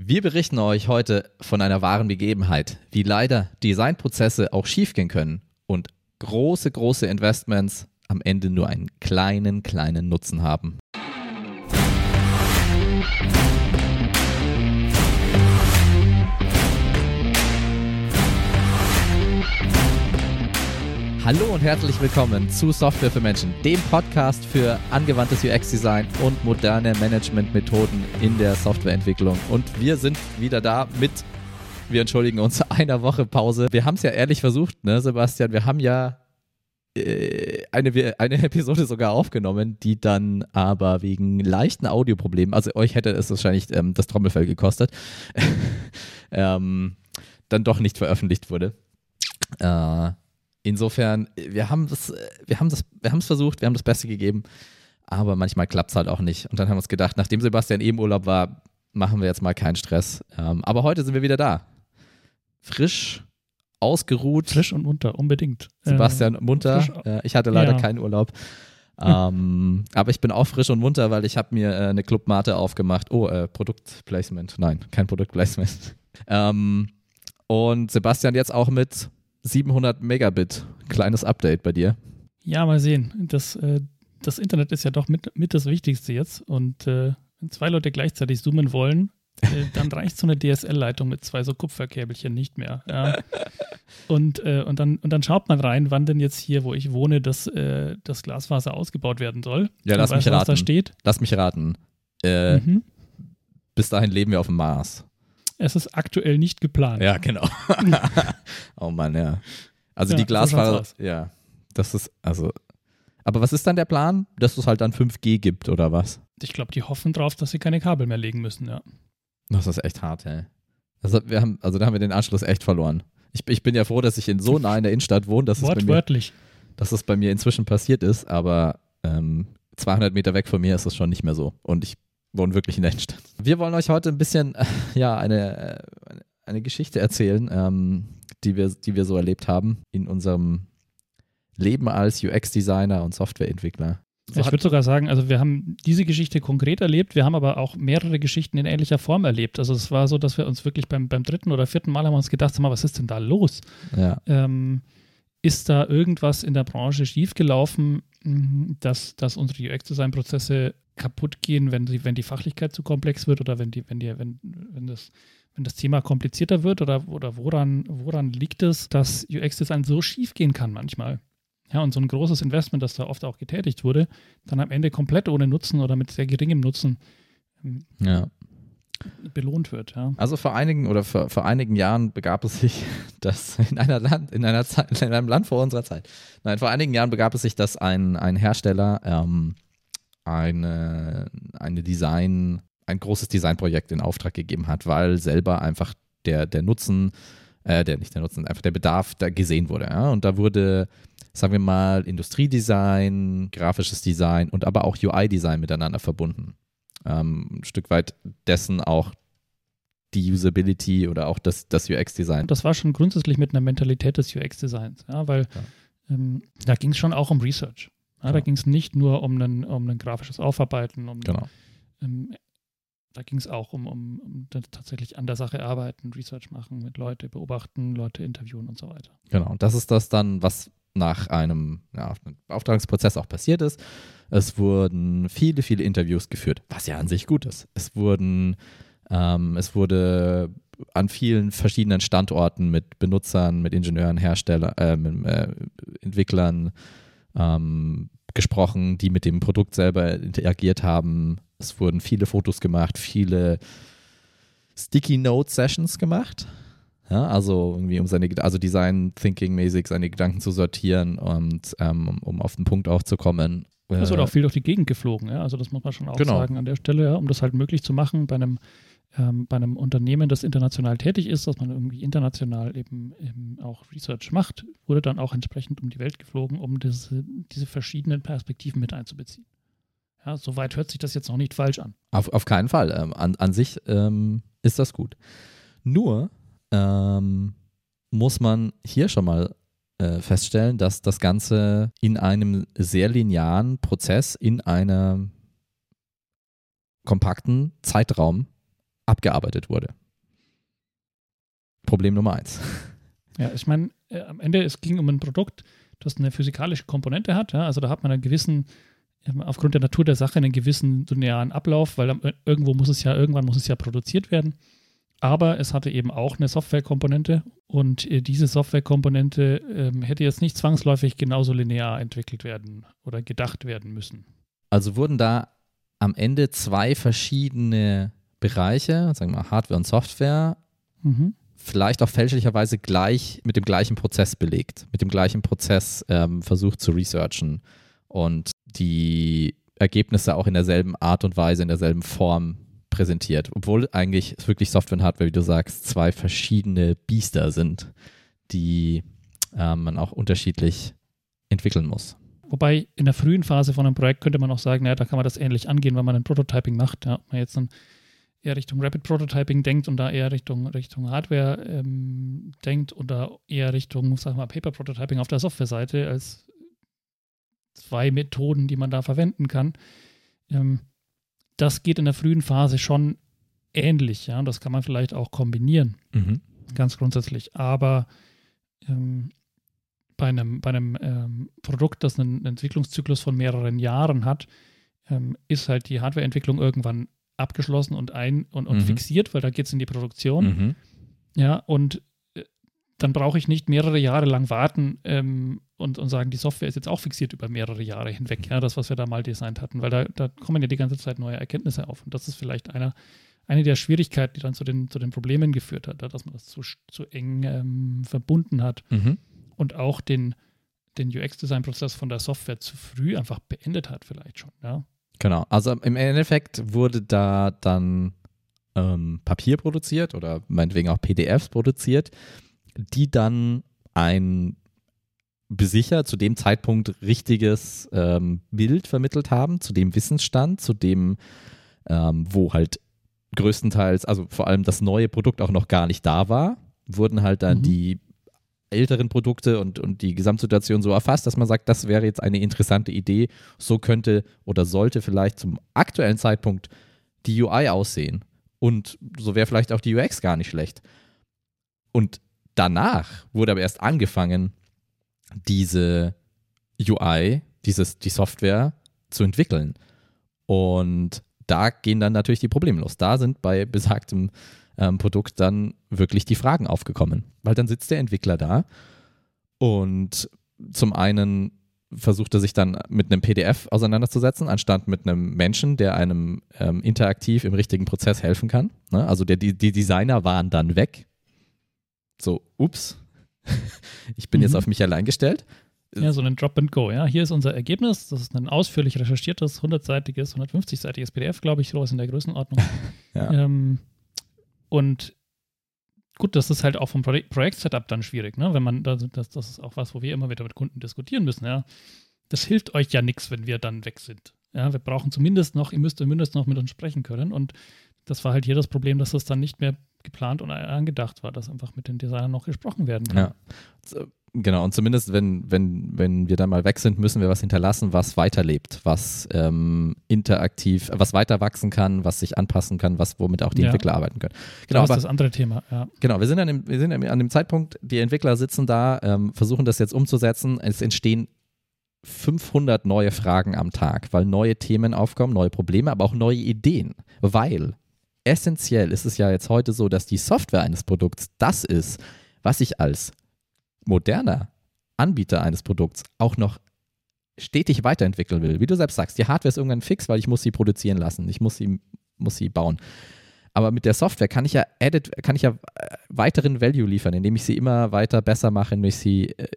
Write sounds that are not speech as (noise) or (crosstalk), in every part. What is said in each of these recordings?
Wir berichten euch heute von einer wahren Begebenheit, wie leider Designprozesse auch schiefgehen können und große, große Investments am Ende nur einen kleinen, kleinen Nutzen haben. Hallo und herzlich willkommen zu Software für Menschen, dem Podcast für angewandtes UX-Design und moderne Managementmethoden in der Softwareentwicklung. Und wir sind wieder da mit, wir entschuldigen uns, (laughs) einer Woche Pause. Wir haben es ja ehrlich versucht, ne, Sebastian? Wir haben ja äh, eine, eine (laughs) Episode sogar aufgenommen, die dann aber wegen leichten Audioproblemen, also euch hätte es wahrscheinlich ähm, das Trommelfell gekostet, (laughs) ähm, dann doch nicht veröffentlicht wurde. Äh, Insofern, wir haben das, wir haben das, wir haben es versucht, wir haben das Beste gegeben, aber manchmal klappt es halt auch nicht. Und dann haben wir uns gedacht, nachdem Sebastian eben Urlaub war, machen wir jetzt mal keinen Stress. Ähm, aber heute sind wir wieder da. Frisch, ausgeruht. Frisch und munter, unbedingt. Sebastian äh, munter. Äh, ich hatte leider ja. keinen Urlaub. Ähm, (laughs) aber ich bin auch frisch und munter, weil ich habe mir äh, eine Clubmate aufgemacht. Oh, äh, Produktplacement. Nein, kein Produktplacement. (laughs) ähm, und Sebastian jetzt auch mit 700 Megabit. Kleines Update bei dir. Ja, mal sehen. Das, äh, das Internet ist ja doch mit, mit das Wichtigste jetzt. Und äh, wenn zwei Leute gleichzeitig zoomen wollen, äh, dann reicht so eine DSL-Leitung mit zwei so Kupferkäbelchen nicht mehr. Ja. Und, äh, und, dann, und dann schaut man rein, wann denn jetzt hier, wo ich wohne, das, äh, das Glasfaser ausgebaut werden soll. Ja, lass mich raten. Lass mich raten. Äh, mhm. Bis dahin leben wir auf dem Mars. Es ist aktuell nicht geplant. Ja, genau. (laughs) oh Mann, ja. Also ja, die Glasfaser, so ja, das ist, also, aber was ist dann der Plan? Dass es halt dann 5G gibt oder was? Ich glaube, die hoffen drauf, dass sie keine Kabel mehr legen müssen, ja. Das ist echt hart, ey. Also, wir haben, also da haben wir den Anschluss echt verloren. Ich, ich bin ja froh, dass ich in so nah in der Innenstadt wohne, dass, es bei, mir, dass es bei mir inzwischen passiert ist, aber ähm, 200 Meter weg von mir ist es schon nicht mehr so. Und ich wohnen wirklich in der Innenstadt. Wir wollen euch heute ein bisschen, äh, ja, eine, äh, eine Geschichte erzählen, ähm, die, wir, die wir so erlebt haben in unserem Leben als UX-Designer und Softwareentwickler. So ich würde sogar sagen, also wir haben diese Geschichte konkret erlebt, wir haben aber auch mehrere Geschichten in ähnlicher Form erlebt. Also es war so, dass wir uns wirklich beim, beim dritten oder vierten Mal haben uns gedacht, sag mal, was ist denn da los? Ja. Ähm, ist da irgendwas in der Branche schiefgelaufen, dass, dass unsere UX-Design-Prozesse kaputt gehen, wenn, die, wenn die Fachlichkeit zu komplex wird oder wenn, die, wenn, die, wenn, wenn, das, wenn das Thema komplizierter wird oder, oder woran, woran liegt es, dass UX-Design so schief gehen kann manchmal? Ja, und so ein großes Investment, das da oft auch getätigt wurde, dann am Ende komplett ohne Nutzen oder mit sehr geringem Nutzen ähm, ja. belohnt wird. Ja. Also vor einigen oder vor, vor einigen Jahren begab es sich, (laughs) dass in einer Land, in einer Zeit, in einem Land vor unserer Zeit, nein, vor einigen Jahren begab es sich, dass ein, ein Hersteller ähm, eine, eine Design, ein großes Designprojekt in Auftrag gegeben hat, weil selber einfach der, der Nutzen, äh, der nicht der Nutzen, einfach der Bedarf da gesehen wurde. Ja? Und da wurde, sagen wir mal, Industriedesign, grafisches Design und aber auch UI-Design miteinander verbunden. Ähm, ein Stück weit dessen auch die Usability oder auch das, das UX-Design. Das war schon grundsätzlich mit einer Mentalität des UX-Designs, ja, weil ja. Ähm, da ging es schon auch um Research. Ja, da ging es nicht nur um ein, um grafisches Aufarbeiten, um genau. um, da ging es auch um, um, um tatsächlich an der Sache arbeiten, Research machen, mit Leute beobachten, Leute interviewen und so weiter. Genau, und das ist das dann, was nach einem ja, Beauftragungsprozess auch passiert ist. Es wurden viele, viele Interviews geführt, was ja an sich gut ist. Es wurden, ähm, es wurde an vielen verschiedenen Standorten mit Benutzern, mit Ingenieuren, Herstellern, äh, mit, äh, Entwicklern, ähm, gesprochen, die mit dem Produkt selber interagiert haben. Es wurden viele Fotos gemacht, viele Sticky Note Sessions gemacht. Ja, also irgendwie um seine, also Design Thinking mäßig seine Gedanken zu sortieren und ähm, um auf den Punkt auch zu kommen. Es wurde auch viel durch die Gegend geflogen, ja. Also das muss man schon auch genau. sagen an der Stelle, ja, um das halt möglich zu machen bei einem ähm, bei einem Unternehmen, das international tätig ist, dass man irgendwie international eben, eben, auch Research macht, wurde dann auch entsprechend um die Welt geflogen, um diese, diese verschiedenen Perspektiven mit einzubeziehen. Ja, soweit hört sich das jetzt noch nicht falsch an. Auf, auf keinen Fall. Ähm, an, an sich ähm, ist das gut. Nur ähm, muss man hier schon mal äh, feststellen, dass das Ganze in einem sehr linearen Prozess, in einem kompakten Zeitraum abgearbeitet wurde. Problem Nummer eins. Ja, ich meine, äh, am Ende, es ging um ein Produkt, das eine physikalische Komponente hat. Ja? Also da hat man einen gewissen, aufgrund der Natur der Sache, einen gewissen linearen Ablauf, weil äh, irgendwo muss es ja, irgendwann muss es ja produziert werden. Aber es hatte eben auch eine Softwarekomponente und äh, diese Softwarekomponente ähm, hätte jetzt nicht zwangsläufig genauso linear entwickelt werden oder gedacht werden müssen. Also wurden da am Ende zwei verschiedene Bereiche, sagen wir mal Hardware und Software, mhm. vielleicht auch fälschlicherweise gleich mit dem gleichen Prozess belegt, mit dem gleichen Prozess ähm, versucht zu researchen und die Ergebnisse auch in derselben Art und Weise, in derselben Form präsentiert, obwohl eigentlich wirklich Software und Hardware, wie du sagst, zwei verschiedene Biester sind, die äh, man auch unterschiedlich entwickeln muss. Wobei in der frühen Phase von einem Projekt könnte man auch sagen, naja, da kann man das ähnlich angehen, wenn man ein Prototyping macht. Ja, man jetzt dann eher Richtung Rapid Prototyping denkt und da eher Richtung, Richtung Hardware ähm, denkt oder eher Richtung, sag mal, Paper Prototyping auf der Softwareseite als zwei Methoden, die man da verwenden kann. Ähm, das geht in der frühen Phase schon ähnlich, ja, und das kann man vielleicht auch kombinieren, mhm. ganz grundsätzlich. Aber ähm, bei einem, bei einem ähm, Produkt, das einen Entwicklungszyklus von mehreren Jahren hat, ähm, ist halt die Hardwareentwicklung irgendwann abgeschlossen und ein und, und mhm. fixiert, weil da geht es in die Produktion. Mhm. Ja, und äh, dann brauche ich nicht mehrere Jahre lang warten, ähm, und, und sagen, die Software ist jetzt auch fixiert über mehrere Jahre hinweg, ja, das, was wir da mal designt hatten, weil da, da kommen ja die ganze Zeit neue Erkenntnisse auf. Und das ist vielleicht einer, eine der Schwierigkeiten, die dann zu den, zu den Problemen geführt hat, dass man das zu, zu eng ähm, verbunden hat mhm. und auch den, den UX-Design-Prozess von der Software zu früh einfach beendet hat, vielleicht schon, ja. Genau, also im Endeffekt wurde da dann ähm, Papier produziert oder meinetwegen auch PDFs produziert, die dann ein sicher zu dem Zeitpunkt richtiges ähm, Bild vermittelt haben, zu dem Wissensstand, zu dem, ähm, wo halt größtenteils, also vor allem das neue Produkt auch noch gar nicht da war, wurden halt dann mhm. die älteren Produkte und, und die Gesamtsituation so erfasst, dass man sagt, das wäre jetzt eine interessante Idee. So könnte oder sollte vielleicht zum aktuellen Zeitpunkt die UI aussehen. Und so wäre vielleicht auch die UX gar nicht schlecht. Und danach wurde aber erst angefangen, diese UI, dieses, die Software zu entwickeln. Und da gehen dann natürlich die Probleme los. Da sind bei besagtem ähm, Produkt dann wirklich die Fragen aufgekommen. Weil dann sitzt der Entwickler da und zum einen versucht er sich dann mit einem PDF auseinanderzusetzen, anstatt mit einem Menschen, der einem ähm, interaktiv im richtigen Prozess helfen kann. Ne? Also der, die, die Designer waren dann weg. So, ups, (laughs) ich bin mhm. jetzt auf mich allein gestellt. Ja, so ein Drop and Go. Ja, hier ist unser Ergebnis. Das ist ein ausführlich recherchiertes, 100-seitiges, 150-seitiges PDF, glaube ich, sowas in der Größenordnung. (laughs) ja. ähm, und gut, das ist halt auch vom Projekt-Setup dann schwierig, ne? Wenn man, das, das ist auch was, wo wir immer wieder mit Kunden diskutieren müssen, ja. Das hilft euch ja nichts, wenn wir dann weg sind. Ja, wir brauchen zumindest noch, ihr müsst zumindest noch mit uns sprechen können. Und das war halt hier das Problem, dass das dann nicht mehr geplant und angedacht war, dass einfach mit den Designern noch gesprochen werden kann. Ja. Genau, und zumindest wenn, wenn, wenn wir dann mal weg sind, müssen wir was hinterlassen, was weiterlebt, was ähm, interaktiv, was weiter wachsen kann, was sich anpassen kann, was womit auch die ja. Entwickler arbeiten können. Genau, das ist das andere Thema, ja. Genau, wir sind, an dem, wir sind an dem Zeitpunkt, die Entwickler sitzen da, ähm, versuchen das jetzt umzusetzen. Es entstehen 500 neue Fragen am Tag, weil neue Themen aufkommen, neue Probleme, aber auch neue Ideen, weil essentiell ist es ja jetzt heute so, dass die Software eines Produkts das ist, was ich als moderner Anbieter eines Produkts auch noch stetig weiterentwickeln will. Wie du selbst sagst, die Hardware ist irgendwann fix, weil ich muss sie produzieren lassen, ich muss sie, muss sie bauen. Aber mit der Software kann ich ja edit, kann ich ja äh, weiteren Value liefern, indem ich sie immer weiter besser mache, indem ich sie äh,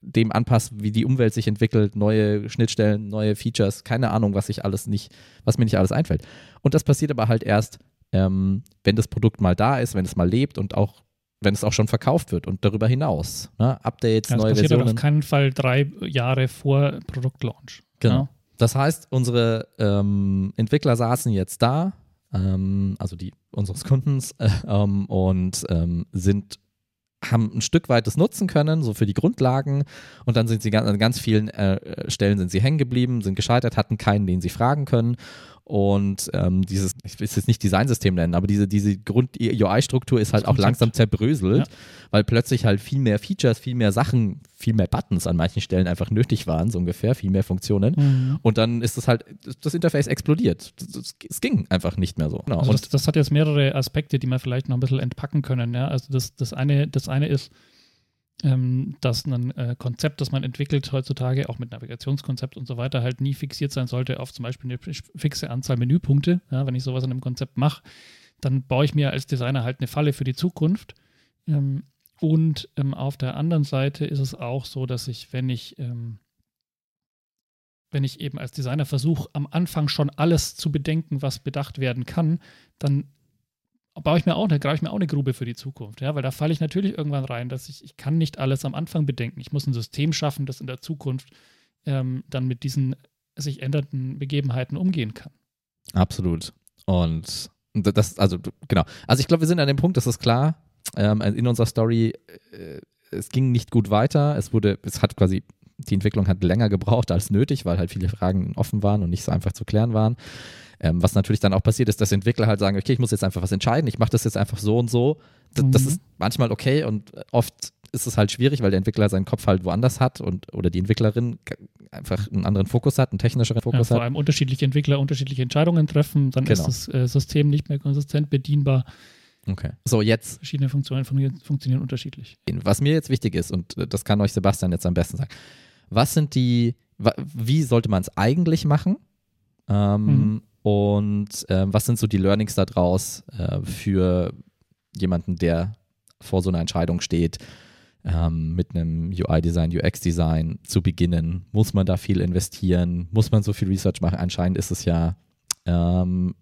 dem anpasse, wie die Umwelt sich entwickelt, neue Schnittstellen, neue Features, keine Ahnung, was ich alles nicht, was mir nicht alles einfällt. Und das passiert aber halt erst, ähm, wenn das Produkt mal da ist, wenn es mal lebt und auch wenn es auch schon verkauft wird und darüber hinaus. Ne? Updates, ja, das neue passiert Versionen. auf keinen Fall drei Jahre vor Produktlaunch. Genau. Ja. Das heißt, unsere ähm, Entwickler saßen jetzt da, ähm, also die unseres Kundens, (laughs) äh, und ähm, sind haben ein Stück weit das nutzen können, so für die Grundlagen. Und dann sind sie an ganz vielen äh, Stellen sind sie hängen geblieben, sind gescheitert, hatten keinen, den sie fragen können. Und ähm, dieses, ich will es jetzt nicht Designsystem nennen, aber diese, diese Grund-UI-Struktur ist halt auch langsam zerbröselt, ja. weil plötzlich halt viel mehr Features, viel mehr Sachen, viel mehr Buttons an manchen Stellen einfach nötig waren, so ungefähr, viel mehr Funktionen. Mhm. Und dann ist es halt, das Interface explodiert. Es ging einfach nicht mehr so. Genau. Also das, das, hat jetzt mehrere Aspekte, die man vielleicht noch ein bisschen entpacken können. Ja? Also das, das, eine, das eine ist, ähm, dass ein äh, Konzept, das man entwickelt heutzutage, auch mit Navigationskonzept und so weiter, halt nie fixiert sein sollte auf zum Beispiel eine fixe Anzahl Menüpunkte. Ja, wenn ich sowas in einem Konzept mache, dann baue ich mir als Designer halt eine Falle für die Zukunft. Ähm, und ähm, auf der anderen Seite ist es auch so, dass ich, wenn ich, ähm, wenn ich eben als Designer versuche, am Anfang schon alles zu bedenken, was bedacht werden kann, dann baue ich mir auch eine, grabe ich mir auch eine Grube für die Zukunft, ja, weil da falle ich natürlich irgendwann rein, dass ich, ich kann nicht alles am Anfang bedenken. Ich muss ein System schaffen, das in der Zukunft ähm, dann mit diesen sich ändernden Begebenheiten umgehen kann. Absolut. Und das, also genau. Also ich glaube, wir sind an dem Punkt, das ist klar. Ähm, in unserer Story, äh, es ging nicht gut weiter. Es wurde, es hat quasi, die Entwicklung hat länger gebraucht als nötig, weil halt viele Fragen offen waren und nicht so einfach zu klären waren. Ähm, was natürlich dann auch passiert ist, dass Entwickler halt sagen, okay, ich muss jetzt einfach was entscheiden, ich mache das jetzt einfach so und so. D mhm. Das ist manchmal okay und oft ist es halt schwierig, weil der Entwickler seinen Kopf halt woanders hat und oder die Entwicklerin einfach einen anderen Fokus hat, einen technischeren Fokus ja, vor hat. Vor allem unterschiedliche Entwickler unterschiedliche Entscheidungen treffen, dann genau. ist das äh, System nicht mehr konsistent bedienbar. Okay. So, jetzt. Verschiedene Funktionen funktionieren, funktionieren unterschiedlich. Was mir jetzt wichtig ist, und das kann euch Sebastian jetzt am besten sagen, was sind die, wie sollte man es eigentlich machen? Ähm, mhm. Und äh, was sind so die Learnings daraus äh, für jemanden, der vor so einer Entscheidung steht, ähm, mit einem UI-Design, UX-Design zu beginnen? Muss man da viel investieren? Muss man so viel Research machen? Anscheinend ist es ja ähm,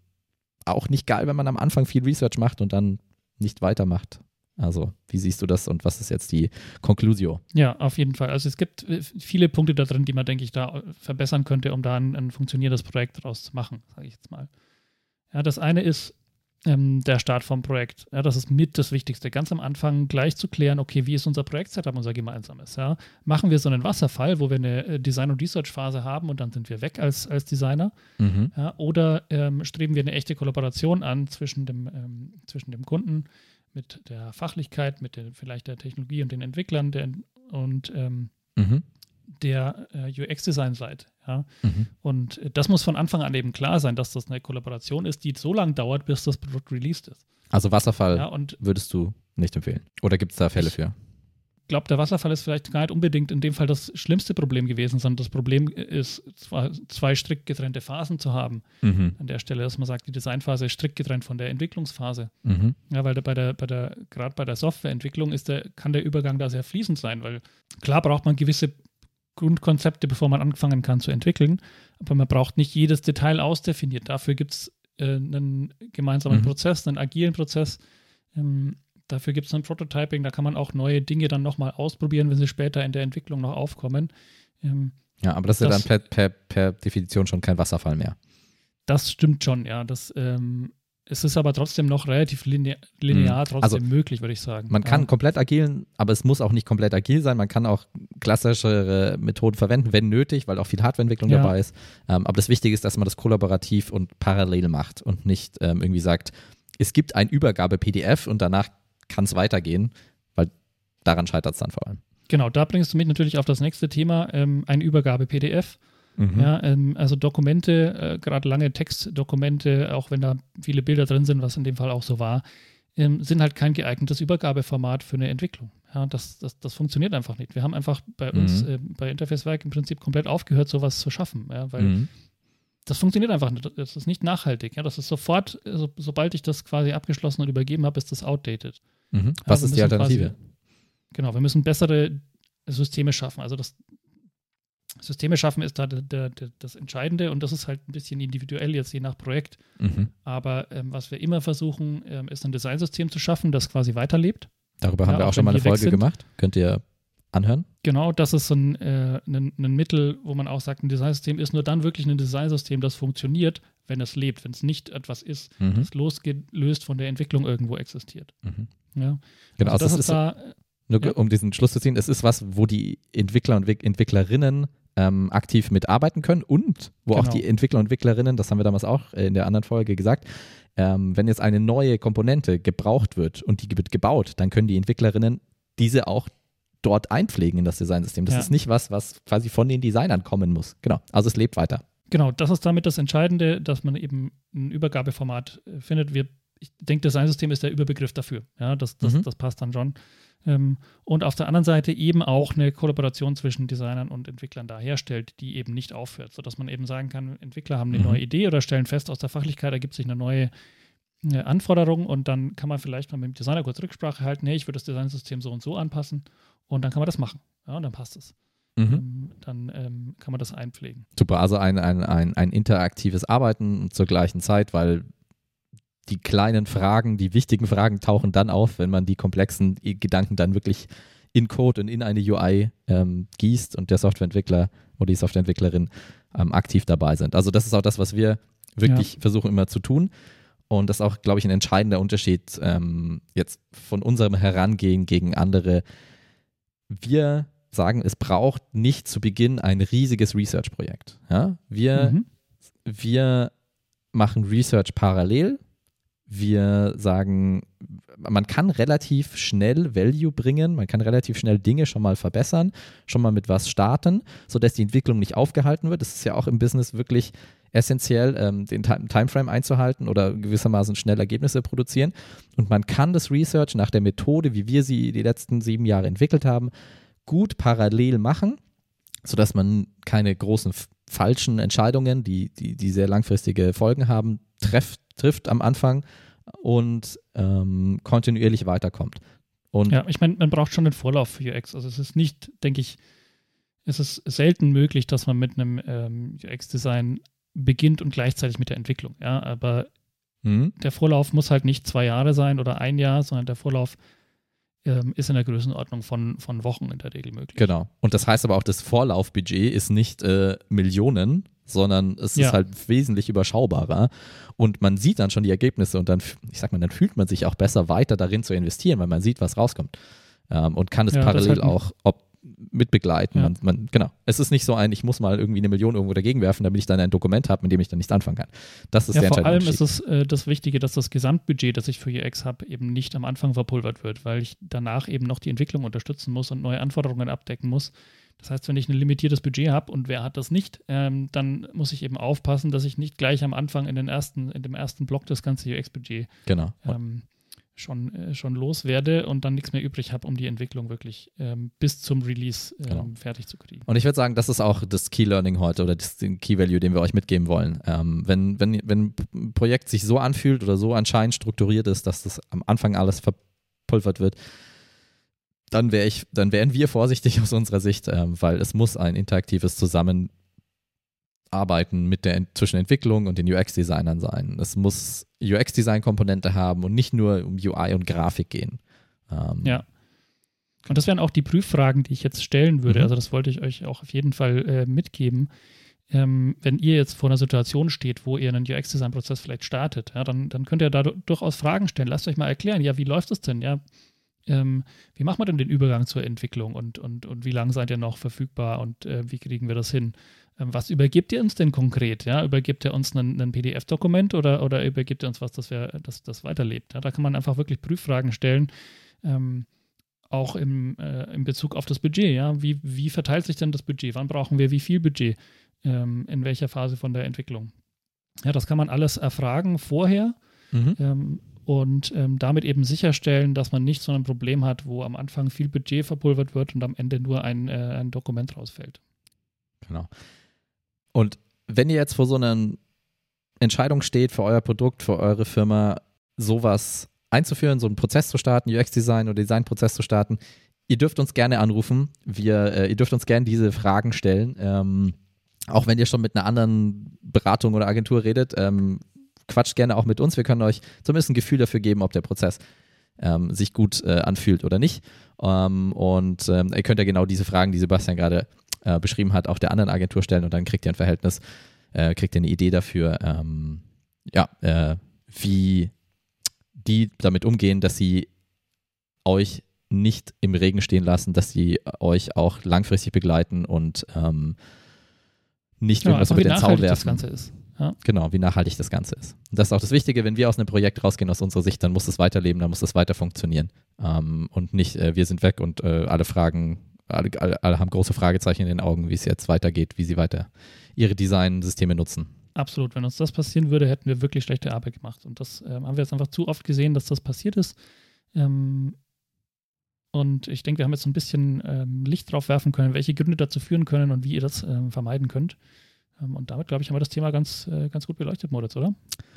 auch nicht geil, wenn man am Anfang viel Research macht und dann nicht weitermacht. Also, wie siehst du das und was ist jetzt die Conclusio? Ja, auf jeden Fall. Also, es gibt äh, viele Punkte da drin, die man, denke ich, da äh, verbessern könnte, um da ein, ein funktionierendes Projekt daraus zu machen, sage ich jetzt mal. Ja, das eine ist ähm, der Start vom Projekt. Ja, das ist mit das Wichtigste. Ganz am Anfang gleich zu klären, okay, wie ist unser Projekt-Setup, unser gemeinsames? Ja? Machen wir so einen Wasserfall, wo wir eine äh, Design- und Research-Phase haben und dann sind wir weg als, als Designer? Mhm. Ja, oder ähm, streben wir eine echte Kollaboration an zwischen dem, ähm, zwischen dem Kunden? Mit der Fachlichkeit, mit der, vielleicht der Technologie und den Entwicklern der, und ähm, mhm. der äh, UX-Design seid. Ja? Mhm. Und das muss von Anfang an eben klar sein, dass das eine Kollaboration ist, die so lange dauert, bis das Produkt released ist. Also Wasserfall ja, würdest du nicht empfehlen? Oder gibt es da Fälle ich, für? Glaube, der Wasserfall ist vielleicht gar nicht unbedingt in dem Fall das schlimmste Problem gewesen, sondern das Problem ist, zwei strikt getrennte Phasen zu haben. Mhm. An der Stelle, dass man sagt, die Designphase ist strikt getrennt von der Entwicklungsphase. Mhm. Ja, weil bei der, bei der, gerade bei der Softwareentwicklung ist der, kann der Übergang da sehr fließend sein, weil klar braucht man gewisse Grundkonzepte, bevor man anfangen kann zu entwickeln, aber man braucht nicht jedes Detail ausdefiniert. Dafür gibt es äh, einen gemeinsamen mhm. Prozess, einen agilen Prozess. Ähm, Dafür gibt es ein Prototyping, da kann man auch neue Dinge dann nochmal ausprobieren, wenn sie später in der Entwicklung noch aufkommen. Ähm, ja, aber das ist das, ja dann per, per, per, Definition schon kein Wasserfall mehr. Das stimmt schon, ja. Das, ähm, es ist aber trotzdem noch relativ linear, linear mhm. trotzdem also, möglich, würde ich sagen. Man kann ja. komplett agilen, aber es muss auch nicht komplett agil sein. Man kann auch klassischere Methoden verwenden, wenn nötig, weil auch viel Hardwareentwicklung ja. dabei ist. Ähm, aber das Wichtige ist, dass man das kollaborativ und parallel macht und nicht ähm, irgendwie sagt, es gibt ein Übergabe-PDF und danach kann es weitergehen, weil daran scheitert es dann vor allem. Genau, da bringst du mich natürlich auf das nächste Thema, ähm, eine Übergabe-PDF. Mhm. Ja, ähm, also Dokumente, äh, gerade lange Textdokumente, auch wenn da viele Bilder drin sind, was in dem Fall auch so war, ähm, sind halt kein geeignetes Übergabeformat für eine Entwicklung. Ja, das, das, das funktioniert einfach nicht. Wir haben einfach bei mhm. uns äh, bei Interfacewerk im Prinzip komplett aufgehört, sowas zu schaffen, ja, weil mhm. das funktioniert einfach nicht. Das ist nicht nachhaltig. Ja, das ist sofort, so, sobald ich das quasi abgeschlossen und übergeben habe, ist das outdated. Mhm. Was ist die Alternative? Quasi, genau, wir müssen bessere Systeme schaffen. Also das Systeme schaffen ist da der, der, das Entscheidende und das ist halt ein bisschen individuell jetzt je nach Projekt. Mhm. Aber ähm, was wir immer versuchen, ähm, ist ein Designsystem zu schaffen, das quasi weiterlebt. Darüber ja, haben wir auch schon mal eine Folge gemacht. Könnt ihr anhören? Genau, das ist so ein, äh, ein, ein, Mittel, wo man auch sagt, ein Designsystem ist nur dann wirklich ein Designsystem, das funktioniert, wenn es lebt, wenn es nicht etwas ist, mhm. das losgelöst von der Entwicklung irgendwo existiert. Mhm. Ja. Genau, also das, das ist, da, nur ja. um diesen Schluss zu ziehen, es ist was, wo die Entwickler und Entwicklerinnen ähm, aktiv mitarbeiten können und wo genau. auch die Entwickler und Entwicklerinnen, das haben wir damals auch in der anderen Folge gesagt, ähm, wenn jetzt eine neue Komponente gebraucht wird und die wird gebaut, dann können die Entwicklerinnen diese auch dort einpflegen in das Designsystem. Das ja. ist nicht was, was quasi von den Designern kommen muss. Genau. Also es lebt weiter. Genau, das ist damit das Entscheidende, dass man eben ein Übergabeformat äh, findet. Wir, ich denke, Designsystem ist der Überbegriff dafür. Ja, das, das, mhm. das passt dann schon. Ähm, und auf der anderen Seite eben auch eine Kollaboration zwischen Designern und Entwicklern da herstellt, die eben nicht aufhört, sodass man eben sagen kann, Entwickler haben eine mhm. neue Idee oder stellen fest, aus der Fachlichkeit ergibt sich eine neue eine Anforderung und dann kann man vielleicht mal mit dem Designer kurz Rücksprache halten, hey, ich würde das Designsystem so und so anpassen und dann kann man das machen. Ja, und dann passt es. Mhm. Ähm, dann ähm, kann man das einpflegen. Super, also ein, ein, ein, ein interaktives Arbeiten zur gleichen Zeit, weil die kleinen Fragen, die wichtigen Fragen tauchen dann auf, wenn man die komplexen Gedanken dann wirklich in Code und in eine UI ähm, gießt und der Softwareentwickler oder die Softwareentwicklerin ähm, aktiv dabei sind. Also das ist auch das, was wir wirklich ja. versuchen immer zu tun. Und das ist auch, glaube ich, ein entscheidender Unterschied ähm, jetzt von unserem Herangehen gegen andere. Wir sagen, es braucht nicht zu Beginn ein riesiges Research-Projekt. Ja? Wir, mhm. wir machen Research parallel. Wir sagen, man kann relativ schnell Value bringen, man kann relativ schnell Dinge schon mal verbessern, schon mal mit was starten, sodass die Entwicklung nicht aufgehalten wird. Das ist ja auch im Business wirklich essentiell, ähm, den Timeframe einzuhalten oder gewissermaßen schnell Ergebnisse produzieren. Und man kann das Research nach der Methode, wie wir sie die letzten sieben Jahre entwickelt haben, gut parallel machen, sodass man keine großen falschen Entscheidungen, die, die, die sehr langfristige Folgen haben, treff, trifft am Anfang und ähm, kontinuierlich weiterkommt. Und ja, ich meine, man braucht schon einen Vorlauf für UX. Also es ist nicht, denke ich, es ist selten möglich, dass man mit einem ähm, UX-Design beginnt und gleichzeitig mit der Entwicklung. Ja, aber mhm. der Vorlauf muss halt nicht zwei Jahre sein oder ein Jahr, sondern der Vorlauf ähm, ist in der Größenordnung von, von Wochen in der Regel möglich. Genau. Und das heißt aber auch, das Vorlaufbudget ist nicht äh, Millionen, sondern es ja. ist halt wesentlich überschaubarer. Und man sieht dann schon die Ergebnisse und dann, ich sag mal, dann fühlt man sich auch besser weiter darin zu investieren, weil man sieht, was rauskommt. Ähm, und kann es ja, parallel halt auch ob, mitbegleiten. Ja. Man, man, genau. Es ist nicht so ein, ich muss mal irgendwie eine Million irgendwo dagegen werfen, damit ich dann ein Dokument habe, mit dem ich dann nichts anfangen kann. Das ist ja, der Vor allem ist es äh, das Wichtige, dass das Gesamtbudget, das ich für UX habe, eben nicht am Anfang verpulvert wird, weil ich danach eben noch die Entwicklung unterstützen muss und neue Anforderungen abdecken muss. Das heißt, wenn ich ein limitiertes Budget habe und wer hat das nicht, ähm, dann muss ich eben aufpassen, dass ich nicht gleich am Anfang in den ersten, in dem ersten Block das ganze UX-Budget genau. ähm, schon, äh, schon loswerde und dann nichts mehr übrig habe, um die Entwicklung wirklich ähm, bis zum Release ähm, genau. fertig zu kriegen. Und ich würde sagen, das ist auch das Key Learning heute oder das Key Value, den wir euch mitgeben wollen. Ähm, wenn, wenn, wenn ein Projekt sich so anfühlt oder so anscheinend strukturiert ist, dass das am Anfang alles verpulvert wird, dann wäre ich, dann wären wir vorsichtig (laughs) aus unserer Sicht, ähm, weil es muss ein interaktives Zusammen Arbeiten mit der zwischen Entwicklung und den UX-Designern sein. Es muss UX-Design-Komponente haben und nicht nur um UI und Grafik gehen. Ähm, ja. Und das wären auch die Prüffragen, die ich jetzt stellen würde. Mhm. Also das wollte ich euch auch auf jeden Fall äh, mitgeben. Ähm, wenn ihr jetzt vor einer Situation steht, wo ihr einen UX-Design-Prozess vielleicht startet, ja, dann, dann könnt ihr da durchaus Fragen stellen. Lasst euch mal erklären, ja, wie läuft das denn? Ja, ähm, wie machen wir denn den Übergang zur Entwicklung und, und, und wie lange seid ihr noch verfügbar und äh, wie kriegen wir das hin? Ähm, was übergibt ihr uns denn konkret? Ja? Übergibt ihr uns ein, PDF-Dokument oder, oder übergibt ihr uns was, das, wir, das, das weiterlebt? Ja? Da kann man einfach wirklich Prüffragen stellen, ähm, auch im, äh, in Bezug auf das Budget. Ja? Wie, wie verteilt sich denn das Budget? Wann brauchen wir wie viel Budget? Ähm, in welcher Phase von der Entwicklung? Ja, das kann man alles erfragen vorher. Mhm. Ähm, und ähm, damit eben sicherstellen, dass man nicht so ein Problem hat, wo am Anfang viel Budget verpulvert wird und am Ende nur ein, äh, ein Dokument rausfällt. Genau. Und wenn ihr jetzt vor so einer Entscheidung steht für euer Produkt, für eure Firma, sowas einzuführen, so einen Prozess zu starten, UX-Design oder Designprozess zu starten, ihr dürft uns gerne anrufen. Wir, äh, ihr dürft uns gerne diese Fragen stellen. Ähm, auch wenn ihr schon mit einer anderen Beratung oder Agentur redet, ähm, quatscht gerne auch mit uns. Wir können euch zumindest ein Gefühl dafür geben, ob der Prozess ähm, sich gut äh, anfühlt oder nicht. Ähm, und ähm, ihr könnt ja genau diese Fragen, die Sebastian gerade äh, beschrieben hat, auch der anderen Agentur stellen und dann kriegt ihr ein Verhältnis, äh, kriegt ihr eine Idee dafür, ähm, ja, äh, wie die damit umgehen, dass sie euch nicht im Regen stehen lassen, dass sie euch auch langfristig begleiten und ähm, nicht Ja, irgendwas einfach über wie den Zaun nachhaltig das werfen. Ganze ist. Ja. Genau, wie nachhaltig das Ganze ist. Und das ist auch das Wichtige, wenn wir aus einem Projekt rausgehen, aus unserer Sicht, dann muss es weiterleben, dann muss es weiter funktionieren. Ähm, und nicht, äh, wir sind weg und äh, alle Fragen, alle, alle, alle haben große Fragezeichen in den Augen, wie es jetzt weitergeht, wie sie weiter ihre Designsysteme nutzen. Absolut. Wenn uns das passieren würde, hätten wir wirklich schlechte Arbeit gemacht. Und das ähm, haben wir jetzt einfach zu oft gesehen, dass das passiert ist. Ähm, und ich denke, wir haben jetzt so ein bisschen ähm, Licht drauf werfen können, welche Gründe dazu führen können und wie ihr das ähm, vermeiden könnt. Ähm, und damit, glaube ich, haben wir das Thema ganz, äh, ganz gut beleuchtet, Moritz, oder?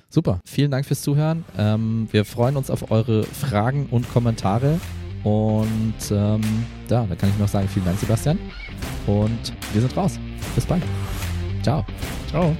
Super, vielen Dank fürs Zuhören. Ähm, wir freuen uns auf eure Fragen und Kommentare. Und ähm, ja, da kann ich noch sagen, vielen Dank, Sebastian. Und wir sind raus. Bis bald. Ciao. Ciao.